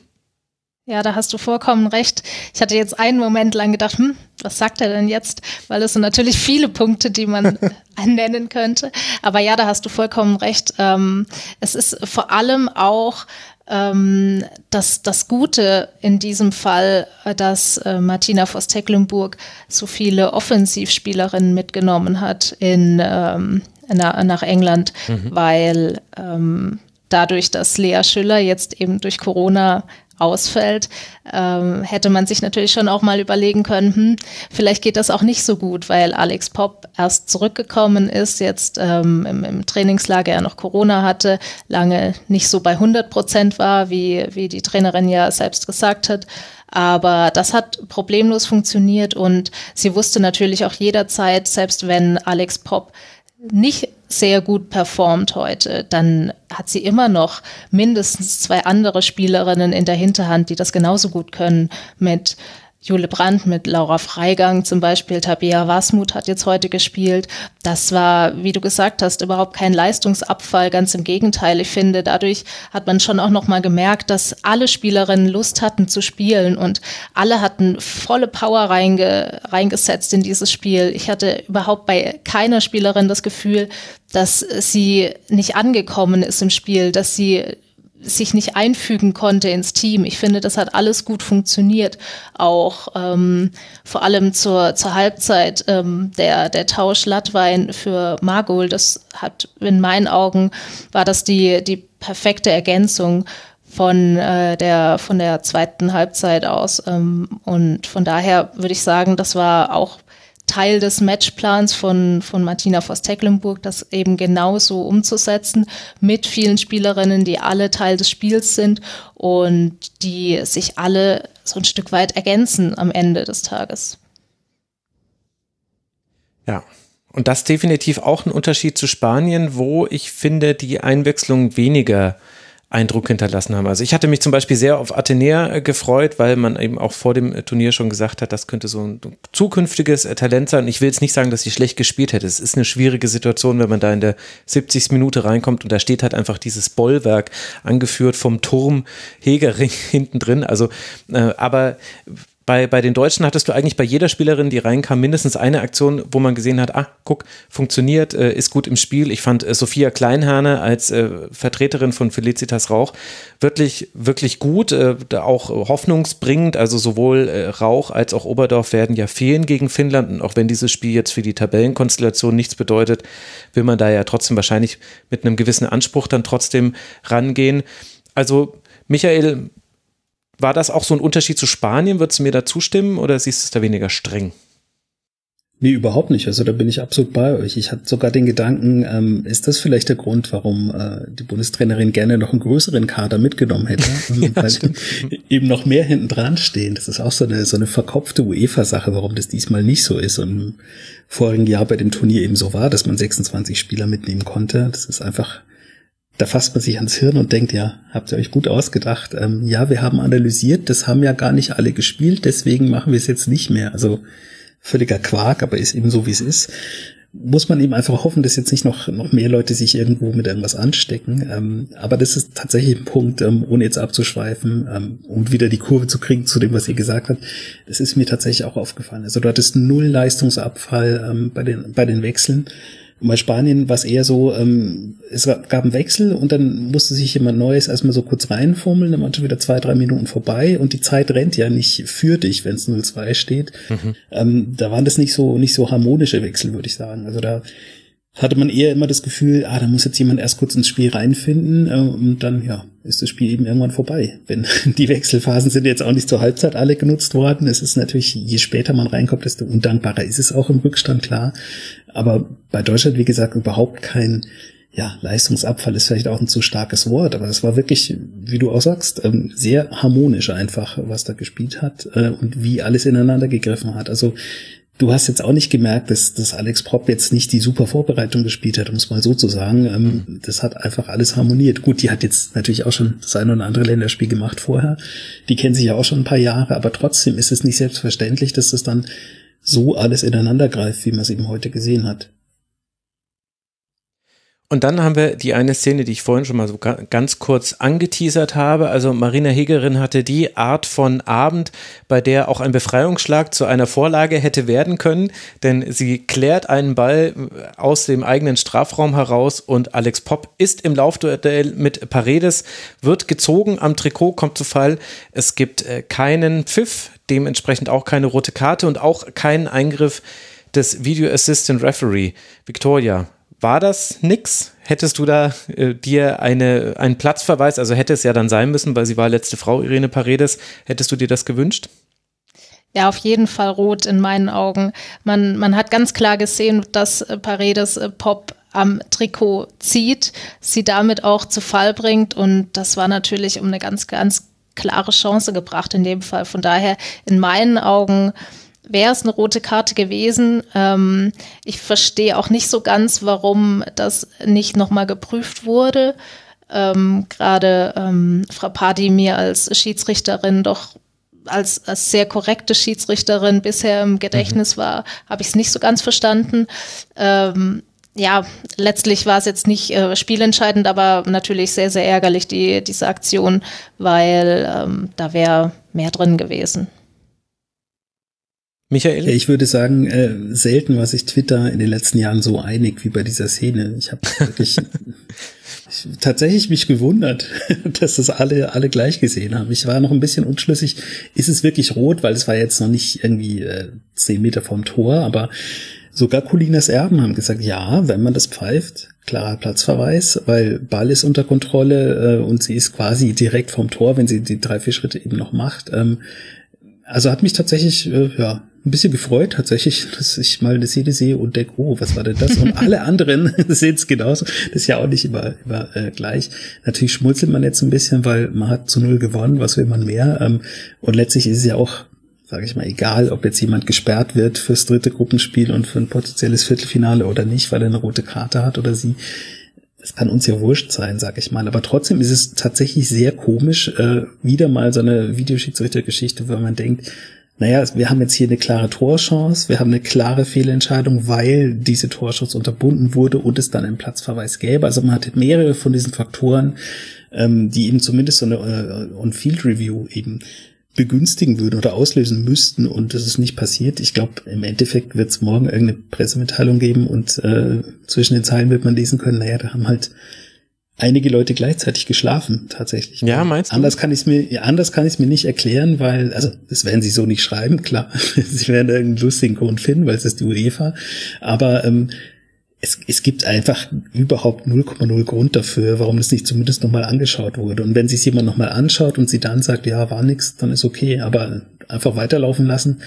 Ja, da hast du vollkommen recht. Ich hatte jetzt einen Moment lang gedacht, hm, was sagt er denn jetzt? Weil es sind natürlich viele Punkte, die man nennen könnte. Aber ja, da hast du vollkommen recht. Ähm, es ist vor allem auch ähm, das, das Gute in diesem Fall, äh, dass äh, Martina Voss-Tecklenburg so viele Offensivspielerinnen mitgenommen hat in, ähm, na, nach England, mhm. weil ähm, dadurch, dass Lea Schüller jetzt eben durch Corona ausfällt, ähm, hätte man sich natürlich schon auch mal überlegen können, hm, vielleicht geht das auch nicht so gut, weil Alex Pop erst zurückgekommen ist, jetzt ähm, im, im, Trainingslager er noch Corona hatte, lange nicht so bei 100 Prozent war, wie, wie die Trainerin ja selbst gesagt hat. Aber das hat problemlos funktioniert und sie wusste natürlich auch jederzeit, selbst wenn Alex Pop nicht sehr gut performt heute, dann hat sie immer noch mindestens zwei andere Spielerinnen in der Hinterhand, die das genauso gut können mit Jule Brandt mit Laura Freigang zum Beispiel, Tabea Wasmut hat jetzt heute gespielt. Das war, wie du gesagt hast, überhaupt kein Leistungsabfall, ganz im Gegenteil. Ich finde, dadurch hat man schon auch nochmal gemerkt, dass alle Spielerinnen Lust hatten zu spielen und alle hatten volle Power reinge, reingesetzt in dieses Spiel. Ich hatte überhaupt bei keiner Spielerin das Gefühl, dass sie nicht angekommen ist im Spiel, dass sie sich nicht einfügen konnte ins Team. Ich finde, das hat alles gut funktioniert. Auch ähm, vor allem zur, zur Halbzeit ähm, der, der Tausch Latwein für Margol, das hat in meinen Augen war das die, die perfekte Ergänzung von äh, der von der zweiten Halbzeit aus ähm, und von daher würde ich sagen, das war auch Teil des Matchplans von, von Martina Voss-Tecklenburg, das eben genauso umzusetzen mit vielen Spielerinnen, die alle Teil des Spiels sind und die sich alle so ein Stück weit ergänzen am Ende des Tages. Ja, und das definitiv auch ein Unterschied zu Spanien, wo ich finde, die Einwechslung weniger Eindruck hinterlassen haben. Also ich hatte mich zum Beispiel sehr auf Athenea äh, gefreut, weil man eben auch vor dem Turnier schon gesagt hat, das könnte so ein zukünftiges äh, Talent sein. Ich will jetzt nicht sagen, dass sie schlecht gespielt hätte. Es ist eine schwierige Situation, wenn man da in der 70. Minute reinkommt und da steht halt einfach dieses Bollwerk angeführt vom Turm Hegering hinten drin. Also, äh, aber bei, bei den Deutschen hattest du eigentlich bei jeder Spielerin, die reinkam, mindestens eine Aktion, wo man gesehen hat, ah, guck, funktioniert, äh, ist gut im Spiel. Ich fand äh, Sophia Kleinherne als äh, Vertreterin von Felicitas Rauch wirklich, wirklich gut, äh, auch hoffnungsbringend. Also sowohl äh, Rauch als auch Oberdorf werden ja fehlen gegen Finnland. Und auch wenn dieses Spiel jetzt für die Tabellenkonstellation nichts bedeutet, will man da ja trotzdem wahrscheinlich mit einem gewissen Anspruch dann trotzdem rangehen. Also Michael, war das auch so ein Unterschied zu Spanien? Würdest du mir da zustimmen oder siehst du es da weniger streng? Nee, überhaupt nicht. Also da bin ich absolut bei euch. Ich hatte sogar den Gedanken, ähm, ist das vielleicht der Grund, warum äh, die Bundestrainerin gerne noch einen größeren Kader mitgenommen hätte? ja, weil eben noch mehr hinten dran stehen. Das ist auch so eine, so eine verkopfte UEFA-Sache, warum das diesmal nicht so ist und im vorigen Jahr bei dem Turnier eben so war, dass man 26 Spieler mitnehmen konnte. Das ist einfach da fasst man sich ans Hirn und denkt, ja, habt ihr euch gut ausgedacht. Ähm, ja, wir haben analysiert, das haben ja gar nicht alle gespielt, deswegen machen wir es jetzt nicht mehr. Also völliger Quark, aber ist eben so, wie es ist. Muss man eben einfach hoffen, dass jetzt nicht noch, noch mehr Leute sich irgendwo mit irgendwas anstecken. Ähm, aber das ist tatsächlich ein Punkt, ähm, ohne jetzt abzuschweifen, ähm, um wieder die Kurve zu kriegen zu dem, was ihr gesagt habt. Das ist mir tatsächlich auch aufgefallen. Also du hattest null Leistungsabfall ähm, bei, den, bei den Wechseln. Und bei Spanien war es eher so, ähm, es gab einen Wechsel und dann musste sich jemand Neues erstmal so kurz reinfummeln, dann waren schon wieder zwei, drei Minuten vorbei und die Zeit rennt ja nicht für dich, wenn es 0-2 steht. Mhm. Ähm, da waren das nicht so, nicht so harmonische Wechsel, würde ich sagen. Also da hatte man eher immer das Gefühl, ah, da muss jetzt jemand erst kurz ins Spiel reinfinden äh, und dann, ja, ist das Spiel eben irgendwann vorbei. Wenn die Wechselphasen sind jetzt auch nicht zur Halbzeit alle genutzt worden. Es ist natürlich, je später man reinkommt, desto undankbarer ist es auch im Rückstand, klar. Aber bei Deutschland, wie gesagt, überhaupt kein, ja, Leistungsabfall ist vielleicht auch ein zu starkes Wort, aber es war wirklich, wie du auch sagst, ähm, sehr harmonisch einfach, was da gespielt hat äh, und wie alles ineinander gegriffen hat. Also du hast jetzt auch nicht gemerkt, dass, dass Alex Pop jetzt nicht die super Vorbereitung gespielt hat, um es mal so zu sagen. Ähm, mhm. Das hat einfach alles harmoniert. Gut, die hat jetzt natürlich auch schon das eine oder andere Länderspiel gemacht vorher. Die kennen sich ja auch schon ein paar Jahre, aber trotzdem ist es nicht selbstverständlich, dass das dann so alles ineinander greift, wie man es eben heute gesehen hat. Und dann haben wir die eine Szene, die ich vorhin schon mal so ganz kurz angeteasert habe. Also Marina Hegerin hatte die Art von Abend, bei der auch ein Befreiungsschlag zu einer Vorlage hätte werden können, denn sie klärt einen Ball aus dem eigenen Strafraum heraus und Alex Popp ist im Laufduell mit Paredes, wird gezogen am Trikot, kommt zu Fall. Es gibt äh, keinen Pfiff, dementsprechend auch keine rote Karte und auch keinen Eingriff des Video Assistant Referee. Victoria, war das nix? Hättest du da äh, dir eine, einen Platzverweis, also hätte es ja dann sein müssen, weil sie war letzte Frau, Irene Paredes, hättest du dir das gewünscht? Ja, auf jeden Fall rot in meinen Augen. Man, man hat ganz klar gesehen, dass äh, Paredes äh, Pop am Trikot zieht, sie damit auch zu Fall bringt und das war natürlich um eine ganz, ganz klare Chance gebracht in dem Fall. Von daher in meinen Augen wäre es eine rote Karte gewesen. Ähm, ich verstehe auch nicht so ganz, warum das nicht nochmal geprüft wurde. Ähm, Gerade ähm, Frau Padi mir als Schiedsrichterin doch als, als sehr korrekte Schiedsrichterin bisher im Gedächtnis mhm. war, habe ich es nicht so ganz verstanden. Ähm, ja, letztlich war es jetzt nicht äh, spielentscheidend, aber natürlich sehr, sehr ärgerlich, die, diese Aktion, weil ähm, da wäre mehr drin gewesen. Michael? Ja, ich würde sagen, äh, selten war sich Twitter in den letzten Jahren so einig wie bei dieser Szene. Ich habe wirklich ich, tatsächlich mich gewundert, dass das alle alle gleich gesehen haben. Ich war noch ein bisschen unschlüssig, ist es wirklich rot, weil es war jetzt noch nicht irgendwie äh, zehn Meter vom Tor, aber sogar Colinas Erben haben gesagt, ja, wenn man das pfeift, klarer Platzverweis, weil Ball ist unter Kontrolle äh, und sie ist quasi direkt vom Tor, wenn sie die drei, vier Schritte eben noch macht. Ähm, also hat mich tatsächlich, äh, ja, ein bisschen gefreut tatsächlich, dass ich mal eine Szene sehe und denke, oh, was war denn das? Und alle anderen sehen es genauso. Das ist ja auch nicht immer, immer äh, gleich. Natürlich schmunzelt man jetzt ein bisschen, weil man hat zu null gewonnen, was will man mehr? Ähm, und letztlich ist es ja auch, sage ich mal, egal, ob jetzt jemand gesperrt wird fürs dritte Gruppenspiel und für ein potenzielles Viertelfinale oder nicht, weil er eine rote Karte hat oder sie. Das kann uns ja wurscht sein, sag ich mal. Aber trotzdem ist es tatsächlich sehr komisch, äh, wieder mal so eine Videoschiedsrichtergeschichte, wo man denkt, naja, wir haben jetzt hier eine klare Torchance, wir haben eine klare Fehlentscheidung, weil diese Torchance unterbunden wurde und es dann einen Platzverweis gäbe. Also man hatte mehrere von diesen Faktoren, ähm, die eben zumindest so eine äh, On-Field-Review eben begünstigen würden oder auslösen müssten und das ist nicht passiert. Ich glaube, im Endeffekt wird es morgen irgendeine Pressemitteilung geben und äh, zwischen den Zeilen wird man lesen können, naja, da haben halt einige Leute gleichzeitig geschlafen, tatsächlich. Ja, meinst du? Anders kann ich es mir, anders kann ich es mir nicht erklären, weil, also, das werden sie so nicht schreiben, klar. sie werden irgendeinen lustigen Grund finden, weil es ist die UEFA. Aber ähm, es, es gibt einfach überhaupt 0,0 Grund dafür, warum das nicht zumindest nochmal angeschaut wurde. Und wenn sich jemand nochmal anschaut und sie dann sagt, ja, war nix, dann ist okay, aber einfach weiterlaufen lassen,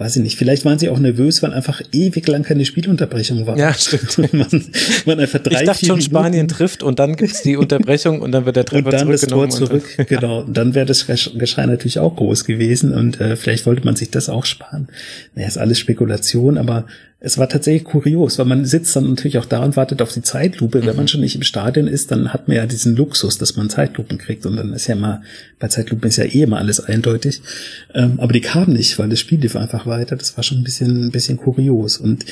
weiß ich nicht, vielleicht waren sie auch nervös, weil einfach ewig lang keine Spielunterbrechung war. Ja, stimmt. man, man einfach drei, ich dachte schon, Spanien trifft und dann gibt's die Unterbrechung und dann wird der Treffer und dann das Tor zurück, und genau. Und dann wäre das Geschrei natürlich auch groß gewesen und äh, vielleicht wollte man sich das auch sparen. Naja, ist alles Spekulation, aber es war tatsächlich kurios, weil man sitzt dann natürlich auch da und wartet auf die Zeitlupe. Wenn man mhm. schon nicht im Stadion ist, dann hat man ja diesen Luxus, dass man Zeitlupen kriegt. Und dann ist ja immer, bei Zeitlupen ist ja eh immer alles eindeutig. Ähm, aber die kamen nicht, weil das Spiel lief einfach weiter. Das war schon ein bisschen, ein bisschen kurios. Und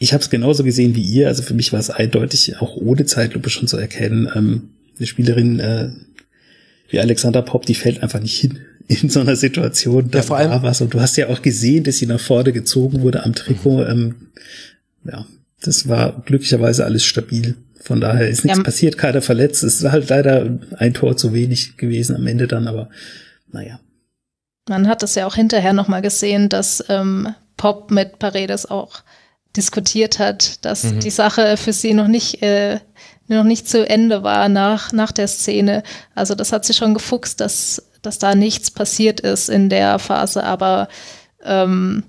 ich habe es genauso gesehen wie ihr. Also für mich war es eindeutig, auch ohne Zeitlupe schon zu erkennen. Ähm, eine Spielerin äh, wie Alexander Popp, die fällt einfach nicht hin in so einer Situation. Da ja, vor allem, war was. Und du hast ja auch gesehen, dass sie nach vorne gezogen wurde am Trikot. Mhm. Ähm, ja, das war glücklicherweise alles stabil. Von daher ist nichts ja. passiert, keiner verletzt. Es ist halt leider ein Tor zu wenig gewesen am Ende dann, aber naja. Man hat es ja auch hinterher nochmal gesehen, dass ähm, Pop mit Paredes auch diskutiert hat, dass mhm. die Sache für sie noch nicht äh, noch nicht zu Ende war nach nach der Szene. Also das hat sie schon gefuchst, dass dass da nichts passiert ist in der Phase, aber ähm,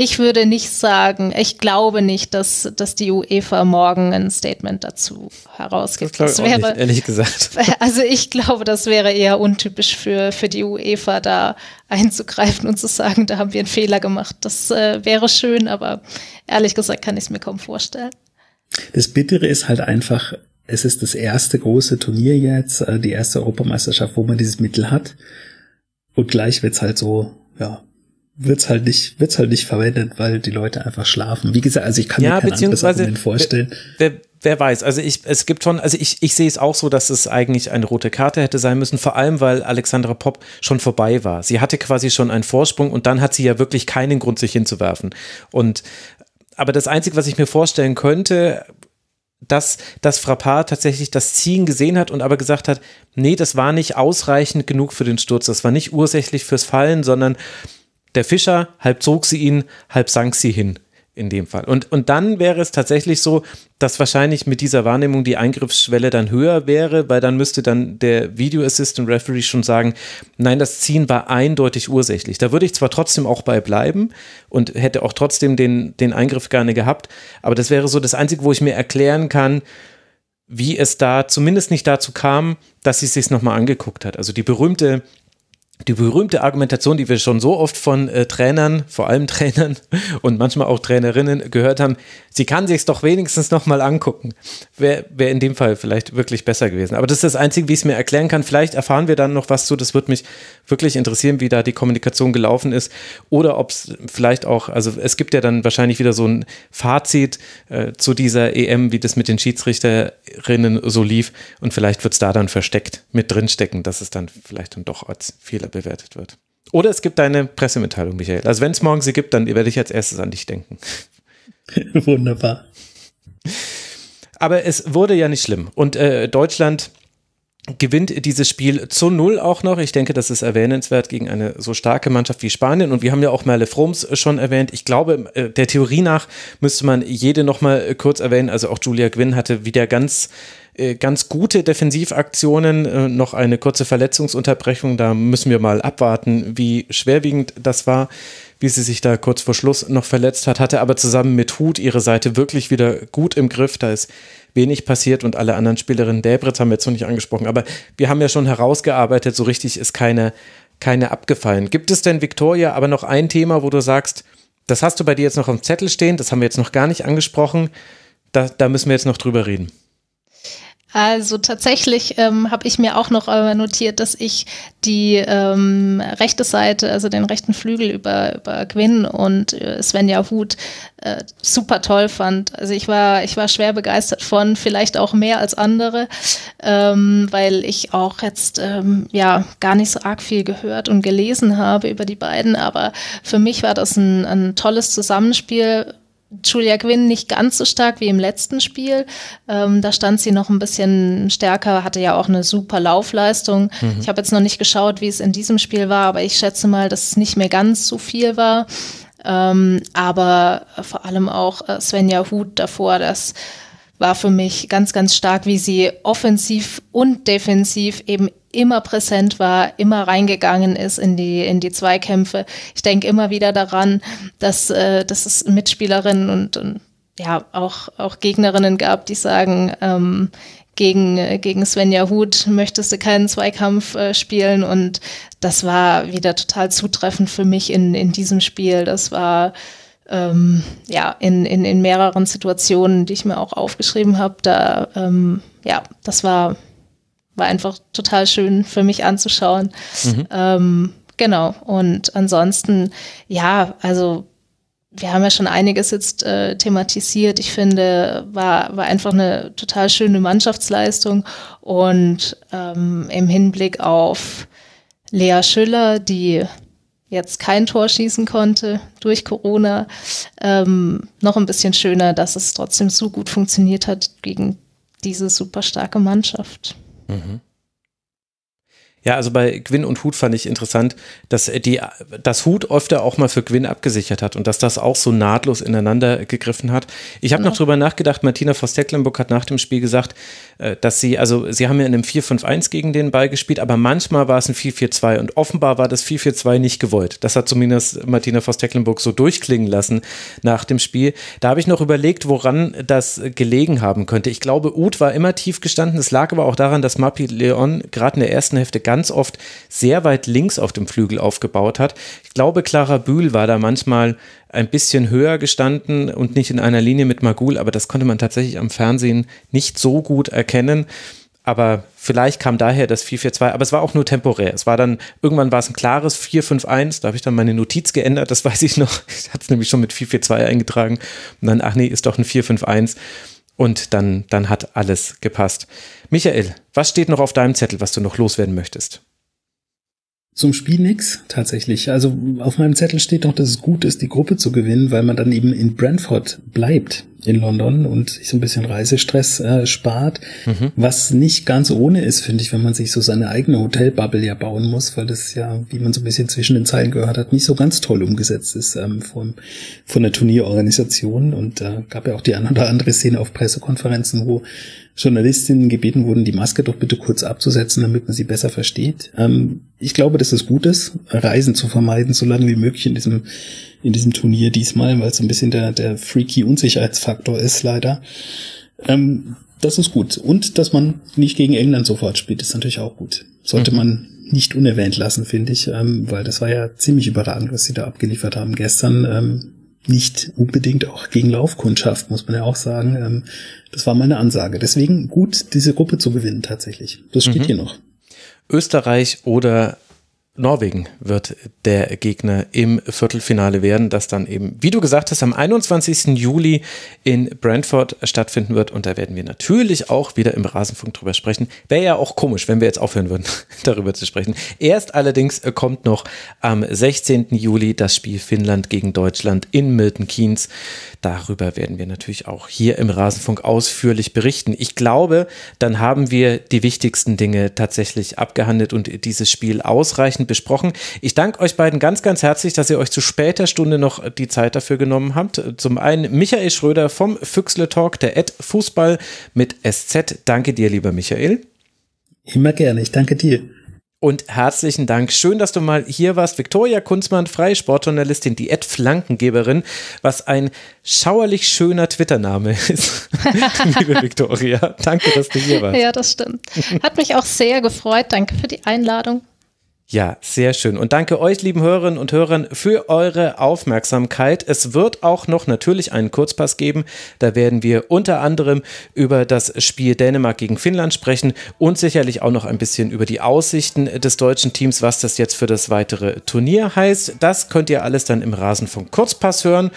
ich würde nicht sagen, ich glaube nicht, dass, dass die UEFA morgen ein Statement dazu herausgibt. Das, das wäre, nicht, ehrlich gesagt. Also ich glaube, das wäre eher untypisch für, für die UEFA, da einzugreifen und zu sagen, da haben wir einen Fehler gemacht. Das äh, wäre schön, aber ehrlich gesagt kann ich es mir kaum vorstellen. Das Bittere ist halt einfach, es ist das erste große Turnier jetzt, äh, die erste Europameisterschaft, wo man dieses Mittel hat. Und gleich wird's halt so, ja, wird's halt nicht, wird's halt nicht verwendet, weil die Leute einfach schlafen. Wie gesagt, also ich kann ja, mir kein anderes Argument vorstellen. Wer, wer, wer weiß, also ich, es gibt schon, also ich, ich sehe es auch so, dass es eigentlich eine rote Karte hätte sein müssen, vor allem, weil Alexandra Popp schon vorbei war. Sie hatte quasi schon einen Vorsprung und dann hat sie ja wirklich keinen Grund, sich hinzuwerfen. Und aber das Einzige, was ich mir vorstellen könnte, dass das Frappard tatsächlich das Ziehen gesehen hat und aber gesagt hat, nee, das war nicht ausreichend genug für den Sturz, das war nicht ursächlich fürs Fallen, sondern der Fischer, halb zog sie ihn, halb sank sie hin in dem Fall. Und, und dann wäre es tatsächlich so, dass wahrscheinlich mit dieser Wahrnehmung die Eingriffsschwelle dann höher wäre, weil dann müsste dann der Video Assistant Referee schon sagen, nein, das Ziehen war eindeutig ursächlich. Da würde ich zwar trotzdem auch bei bleiben und hätte auch trotzdem den, den Eingriff gerne gehabt, aber das wäre so das Einzige, wo ich mir erklären kann, wie es da zumindest nicht dazu kam, dass sie es sich nochmal angeguckt hat. Also die berühmte die berühmte Argumentation, die wir schon so oft von äh, Trainern, vor allem Trainern und manchmal auch Trainerinnen gehört haben, sie kann sich es doch wenigstens nochmal angucken. Wäre wär in dem Fall vielleicht wirklich besser gewesen. Aber das ist das Einzige, wie ich es mir erklären kann. Vielleicht erfahren wir dann noch was zu. Das würde mich wirklich interessieren, wie da die Kommunikation gelaufen ist. Oder ob es vielleicht auch, also es gibt ja dann wahrscheinlich wieder so ein Fazit äh, zu dieser EM, wie das mit den Schiedsrichterinnen so lief. Und vielleicht wird es da dann versteckt mit drinstecken, dass es dann vielleicht dann doch als Fehler bewertet wird. Oder es gibt eine Pressemitteilung, Michael. Also wenn es morgen sie gibt, dann werde ich als erstes an dich denken. Wunderbar. Aber es wurde ja nicht schlimm. Und äh, Deutschland gewinnt dieses Spiel zu null auch noch. Ich denke, das ist erwähnenswert gegen eine so starke Mannschaft wie Spanien. Und wir haben ja auch Merle Froms schon erwähnt. Ich glaube, äh, der Theorie nach müsste man jede noch mal kurz erwähnen. Also auch Julia Gwynn hatte wieder ganz äh, ganz gute Defensivaktionen, äh, noch eine kurze Verletzungsunterbrechung. Da müssen wir mal abwarten, wie schwerwiegend das war, wie sie sich da kurz vor Schluss noch verletzt hat, hatte aber zusammen mit Hut ihre Seite wirklich wieder gut im Griff. Da ist wenig passiert und alle anderen Spielerinnen, Debritz haben wir jetzt noch nicht angesprochen, aber wir haben ja schon herausgearbeitet, so richtig ist keine, keine abgefallen. Gibt es denn, Victoria, aber noch ein Thema, wo du sagst, das hast du bei dir jetzt noch am Zettel stehen, das haben wir jetzt noch gar nicht angesprochen, da, da müssen wir jetzt noch drüber reden. Also tatsächlich ähm, habe ich mir auch noch äh, notiert, dass ich die ähm, rechte Seite, also den rechten Flügel über, über Gwyn und äh, Svenja Huth äh, super toll fand. Also ich war, ich war schwer begeistert von, vielleicht auch mehr als andere, ähm, weil ich auch jetzt ähm, ja gar nicht so arg viel gehört und gelesen habe über die beiden, aber für mich war das ein, ein tolles Zusammenspiel Julia Gwynn nicht ganz so stark wie im letzten Spiel. Ähm, da stand sie noch ein bisschen stärker, hatte ja auch eine super Laufleistung. Mhm. Ich habe jetzt noch nicht geschaut, wie es in diesem Spiel war, aber ich schätze mal, dass es nicht mehr ganz so viel war. Ähm, aber vor allem auch äh, Svenja Huth davor, das war für mich ganz, ganz stark, wie sie offensiv und defensiv eben immer präsent war, immer reingegangen ist in die, in die Zweikämpfe. Ich denke immer wieder daran, dass, äh, dass es Mitspielerinnen und, und ja, auch, auch Gegnerinnen gab, die sagen, ähm, gegen, gegen Svenja Huth möchtest du keinen Zweikampf äh, spielen und das war wieder total zutreffend für mich in, in diesem Spiel. Das war ähm, ja in, in, in mehreren Situationen, die ich mir auch aufgeschrieben habe, da ähm, ja, das war war einfach total schön für mich anzuschauen. Mhm. Ähm, genau. Und ansonsten, ja, also wir haben ja schon einiges jetzt äh, thematisiert. Ich finde, war, war einfach eine total schöne Mannschaftsleistung. Und ähm, im Hinblick auf Lea Schüller, die jetzt kein Tor schießen konnte durch Corona, ähm, noch ein bisschen schöner, dass es trotzdem so gut funktioniert hat gegen diese super starke Mannschaft. Mhm. Ja, also bei Gwyn und Hut fand ich interessant, dass die, das Hut öfter auch mal für Gwyn abgesichert hat und dass das auch so nahtlos ineinander gegriffen hat. Ich habe genau. noch drüber nachgedacht, Martina Voss-Tecklenburg hat nach dem Spiel gesagt, äh, dass sie, also sie haben ja in einem 4-5-1 gegen den Ball gespielt, aber manchmal war es ein 4-4-2 und offenbar war das 4-4-2 nicht gewollt. Das hat zumindest Martina Voss-Tecklenburg so durchklingen lassen nach dem Spiel. Da habe ich noch überlegt, woran das gelegen haben könnte. Ich glaube, Uth war immer tief gestanden. Es lag aber auch daran, dass Mapi Leon gerade in der ersten Hälfte ganz oft sehr weit links auf dem Flügel aufgebaut hat. Ich glaube, Clara Bühl war da manchmal ein bisschen höher gestanden und nicht in einer Linie mit Magul, aber das konnte man tatsächlich am Fernsehen nicht so gut erkennen. Aber vielleicht kam daher das 4-4-2, aber es war auch nur temporär. Es war dann, irgendwann war es ein klares 4-5-1, da habe ich dann meine Notiz geändert, das weiß ich noch. Ich hatte es nämlich schon mit 4-4-2 eingetragen. Und dann, ach nee, ist doch ein 4-5-1. Und dann, dann hat alles gepasst. Michael, was steht noch auf deinem Zettel, was du noch loswerden möchtest? Zum Spiel nix, tatsächlich. Also auf meinem Zettel steht noch, dass es gut ist, die Gruppe zu gewinnen, weil man dann eben in Brentford bleibt in London und sich so ein bisschen Reisestress äh, spart, mhm. was nicht ganz ohne ist, finde ich, wenn man sich so seine eigene Hotelbubble ja bauen muss, weil das ja, wie man so ein bisschen zwischen den Zeilen gehört hat, nicht so ganz toll umgesetzt ist ähm, von, von der Turnierorganisation und äh, gab ja auch die eine oder andere Szene auf Pressekonferenzen, wo Journalistinnen gebeten wurden, die Maske doch bitte kurz abzusetzen, damit man sie besser versteht. Ähm, ich glaube, dass es gut ist, Reisen zu vermeiden, so lange wie möglich in diesem, in diesem Turnier diesmal, weil es so ein bisschen der, der freaky Unsicherheitsfaktor ist, leider. Ähm, das ist gut. Und dass man nicht gegen England sofort spielt, ist natürlich auch gut. Sollte mhm. man nicht unerwähnt lassen, finde ich, ähm, weil das war ja ziemlich überragend, was sie da abgeliefert haben gestern. Ähm, nicht unbedingt auch gegen Laufkundschaft, muss man ja auch sagen. Ähm, das war meine Ansage. Deswegen gut, diese Gruppe zu gewinnen tatsächlich. Das steht mhm. hier noch. Österreich oder Norwegen wird der Gegner im Viertelfinale werden, das dann eben, wie du gesagt hast, am 21. Juli in Brentford stattfinden wird. Und da werden wir natürlich auch wieder im Rasenfunk drüber sprechen. Wäre ja auch komisch, wenn wir jetzt aufhören würden, darüber zu sprechen. Erst allerdings kommt noch am 16. Juli das Spiel Finnland gegen Deutschland in Milton Keynes. Darüber werden wir natürlich auch hier im Rasenfunk ausführlich berichten. Ich glaube, dann haben wir die wichtigsten Dinge tatsächlich abgehandelt und dieses Spiel ausreichend besprochen. Ich danke euch beiden ganz, ganz herzlich, dass ihr euch zu später Stunde noch die Zeit dafür genommen habt. Zum einen Michael Schröder vom Füchsle Talk, der Ed Fußball mit SZ. Danke dir, lieber Michael. Immer gerne, ich danke dir. Und herzlichen Dank. Schön, dass du mal hier warst. Viktoria Kunzmann, freie Sportjournalistin, die Ed Flankengeberin, was ein schauerlich schöner Twitter-Name ist. Liebe Viktoria, danke, dass du hier warst. Ja, das stimmt. Hat mich auch sehr gefreut. Danke für die Einladung. Ja, sehr schön. Und danke euch, lieben Hörerinnen und Hörern, für eure Aufmerksamkeit. Es wird auch noch natürlich einen Kurzpass geben. Da werden wir unter anderem über das Spiel Dänemark gegen Finnland sprechen und sicherlich auch noch ein bisschen über die Aussichten des deutschen Teams, was das jetzt für das weitere Turnier heißt. Das könnt ihr alles dann im Rasenfunk Kurzpass hören.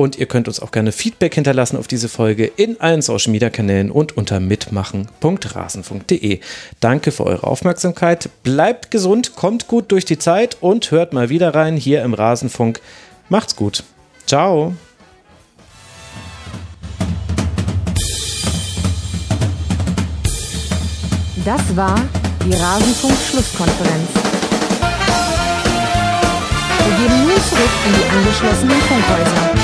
Und ihr könnt uns auch gerne Feedback hinterlassen auf diese Folge in allen Social Media Kanälen und unter mitmachen.rasenfunk.de. Danke für eure Aufmerksamkeit. Bleibt gesund, kommt gut durch die Zeit und hört mal wieder rein hier im Rasenfunk. Macht's gut. Ciao. Das war die Rasenfunk-Schlusskonferenz. Wir gehen nun zurück in die angeschlossenen Funkhäuser.